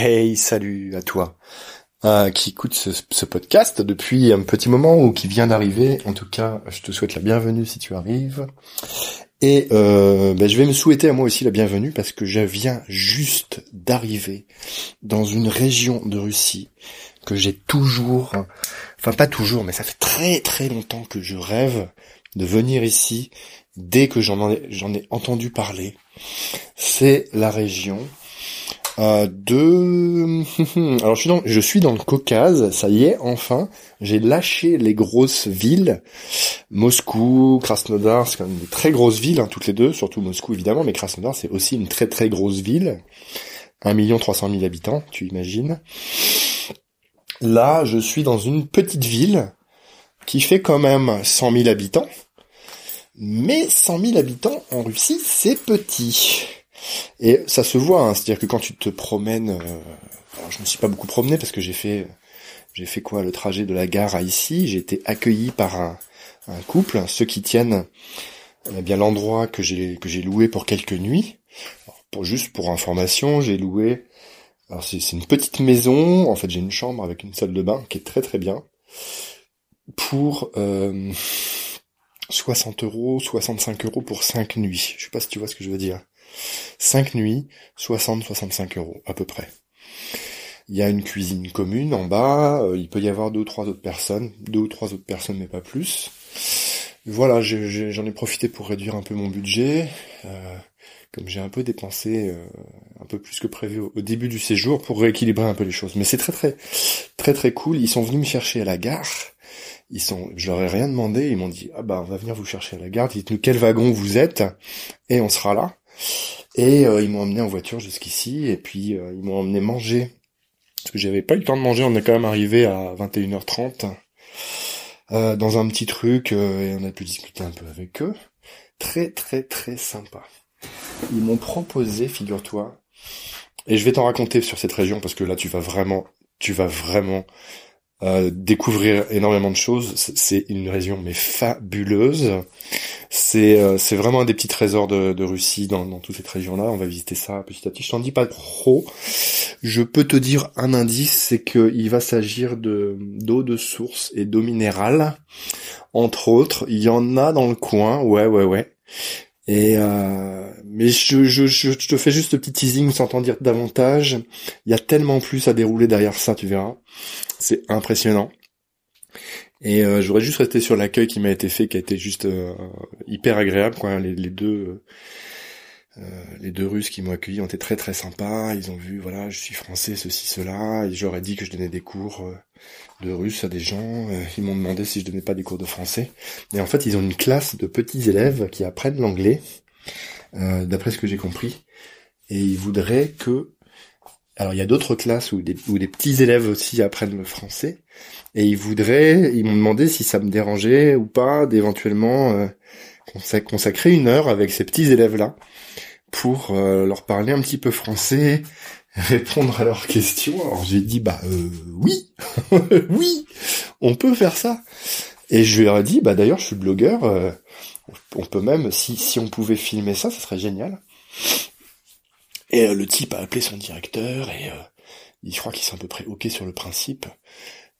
Hey, salut à toi euh, qui écoute ce, podcast depuis un petit moment ou qui vient d'arriver. En tout cas, je te souhaite la bienvenue si tu arrives. Et euh, ben, je vais me souhaiter à moi aussi la bienvenue parce que je viens juste d'arriver dans une région de Russie que j'ai toujours, enfin pas toujours, mais ça fait très très longtemps que je rêve de venir ici dès que j'en ai, j'en ai entendu parler. C'est la région euh, de... Alors je suis, dans, le Caucase, ça y est, enfin, j'ai lâché les grosses villes, Moscou, Krasnodar, c'est quand même des très grosses villes, hein, toutes les deux, surtout Moscou évidemment, mais Krasnodar c'est aussi une très très grosse ville, 1 300 000 habitants, tu imagines. Là, je suis dans une petite ville qui fait quand même 100 000 habitants, mais 100 000 habitants en Russie, c'est petit. Et ça se voit, hein, c'est-à-dire que quand tu te promènes, euh, alors je me suis pas beaucoup promené parce que j'ai fait, j'ai fait quoi, le trajet de la gare à ici, j'ai été accueilli par un, couple, ceux qui tiennent eh bien l'endroit que j'ai que j'ai loué pour quelques nuits. juste pour information, j'ai loué. Alors c'est une petite maison, en fait j'ai une chambre avec une salle de bain qui est très très bien pour euh, 60 euros, 65 euros pour 5 nuits. Je sais pas si tu vois ce que je veux dire. 5 nuits, 60-65 euros à peu près. Il y a une cuisine commune en bas, euh, il peut y avoir deux ou trois autres personnes, deux ou trois autres personnes mais pas plus. Voilà, j'en ai, profité pour réduire un peu mon budget, euh, comme j'ai un peu dépensé euh, un peu plus que prévu au, début du séjour pour rééquilibrer un peu les choses. Mais c'est très très très très cool. Ils sont venus me chercher à la gare. Ils sont, je leur ai rien demandé. Ils m'ont dit ah bah on va venir vous chercher à la gare. Dites-nous quel wagon vous êtes et on sera là. Et euh, ils m'ont emmené en voiture jusqu'ici, et puis euh, ils m'ont emmené manger. Parce que j'avais pas eu le temps de manger, on est quand même arrivé à 21h30 euh, dans un petit truc, et on a pu discuter un peu avec eux. Très très très sympa. Ils m'ont proposé, figure-toi, et je vais t'en raconter sur cette région parce que là tu vas vraiment, tu vas vraiment découvrir énormément de choses. C'est une région mais fabuleuse. C'est euh, c'est vraiment un des petits trésors de, de Russie dans, dans toute cette région-là. On va visiter ça petit à petit. Je t'en dis pas trop. Je peux te dire un indice, c'est qu'il va s'agir de d'eau de source et d'eau minérale, entre autres. Il y en a dans le coin. Ouais, ouais, ouais. Et euh, mais je, je, je, te fais juste un petit teasing sans t'en dire davantage. Il y a tellement plus à dérouler derrière ça, tu verras. C'est impressionnant. Et euh, j'aurais juste resté sur l'accueil qui m'a été fait, qui a été juste euh, hyper agréable. Quoi. Les, les deux, euh, les deux Russes qui m'ont accueilli ont été très très sympas. Ils ont vu, voilà, je suis français, ceci, cela. Et j'aurais dit que je donnais des cours de russe à des gens. ils m'ont demandé si je donnais pas des cours de français. Et en fait, ils ont une classe de petits élèves qui apprennent l'anglais, d'après ce que j'ai compris. Et ils voudraient que alors il y a d'autres classes où des, où des petits élèves aussi apprennent le français et ils voudraient, ils m'ont demandé si ça me dérangeait ou pas d'éventuellement euh, consacrer une heure avec ces petits élèves-là pour euh, leur parler un petit peu français, répondre à leurs questions. Alors j'ai dit bah euh, oui, oui, on peut faire ça. Et je lui ai dit bah d'ailleurs je suis blogueur, on peut même si si on pouvait filmer ça, ça serait génial. Et euh, le type a appelé son directeur et euh, il je crois qu'il s'est à peu près ok sur le principe.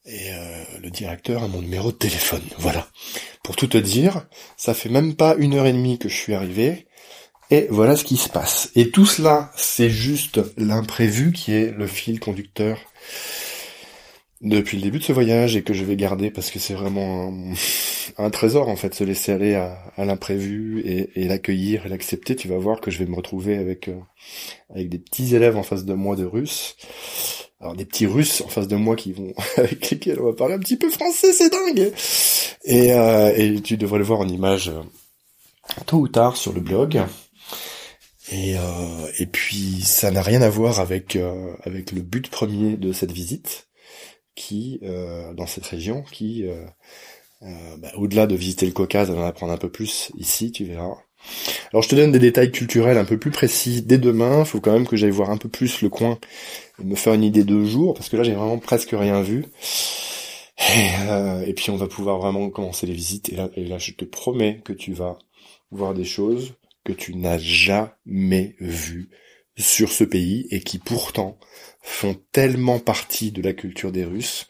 Et euh, le directeur a mon numéro de téléphone. Voilà. Pour tout te dire, ça fait même pas une heure et demie que je suis arrivé. Et voilà ce qui se passe. Et tout cela, c'est juste l'imprévu qui est le fil conducteur depuis le début de ce voyage et que je vais garder parce que c'est vraiment un, trésor en fait, se laisser aller à, l'imprévu et, l'accueillir et l'accepter. Tu vas voir que je vais me retrouver avec euh, avec des petits élèves en face de moi de Russes. Alors des petits Russes en face de moi qui vont avec lesquels on va parler un petit peu français, c'est dingue. Et, euh, et tu devrais le voir en image euh, tôt ou tard sur le blog. Et, et puis ça n'a rien à voir avec avec le but premier de cette visite qui, euh, dans cette région, qui, euh, euh, bah, au-delà de visiter le Caucase, d'en apprendre un peu plus ici, tu verras. Alors je te donne des détails culturels un peu plus précis dès demain. Il faut quand même que j'aille voir un peu plus le coin et me faire une idée de jour, parce que là j'ai vraiment presque rien vu. Et, puis on va pouvoir vraiment commencer les visites. Et là, et là, je te promets que tu vas voir des choses que tu n'as jamais vues sur ce pays et qui pourtant font tellement partie de la culture des Russes.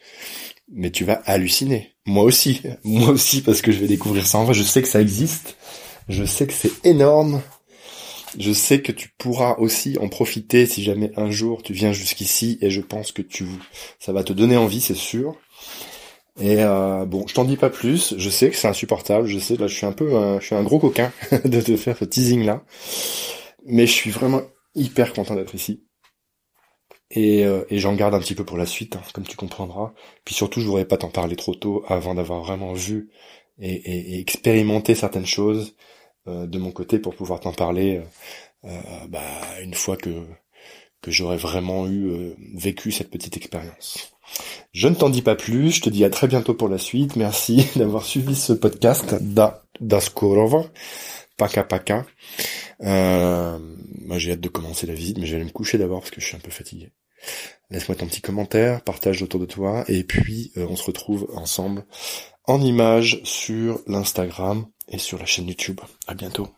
Mais tu vas halluciner. Moi aussi. Moi aussi parce que je vais découvrir ça en vrai. Je sais que ça existe. Je sais que c'est énorme. Je sais que tu pourras aussi en profiter si jamais un jour tu viens jusqu'ici et je pense que tu ça va te donner envie, c'est sûr. Et euh, bon, je t'en dis pas plus. Je sais que c'est insupportable. Je sais là, je suis un peu, je suis un gros coquin de te faire ce teasing là, mais je suis vraiment hyper content d'être ici. Et, euh, j'en garde un petit peu pour la suite, hein, comme tu comprendras. Puis surtout, je voudrais pas t'en parler trop tôt avant d'avoir vraiment vu et expérimenté certaines choses euh, de mon côté pour pouvoir t'en parler euh, bah, une fois que que j'aurais vraiment eu vécu cette petite expérience. Je ne t'en dis pas plus, je te dis à très bientôt pour la suite. Merci d'avoir suivi ce podcast da, da Paka Paka. Euh, j'ai hâte de commencer la visite, mais je vais aller me coucher d'abord parce que je suis un peu fatigué. Laisse-moi ton petit commentaire, partage autour de toi, et puis on se retrouve ensemble en images sur l'Instagram et sur la chaîne YouTube. À bientôt.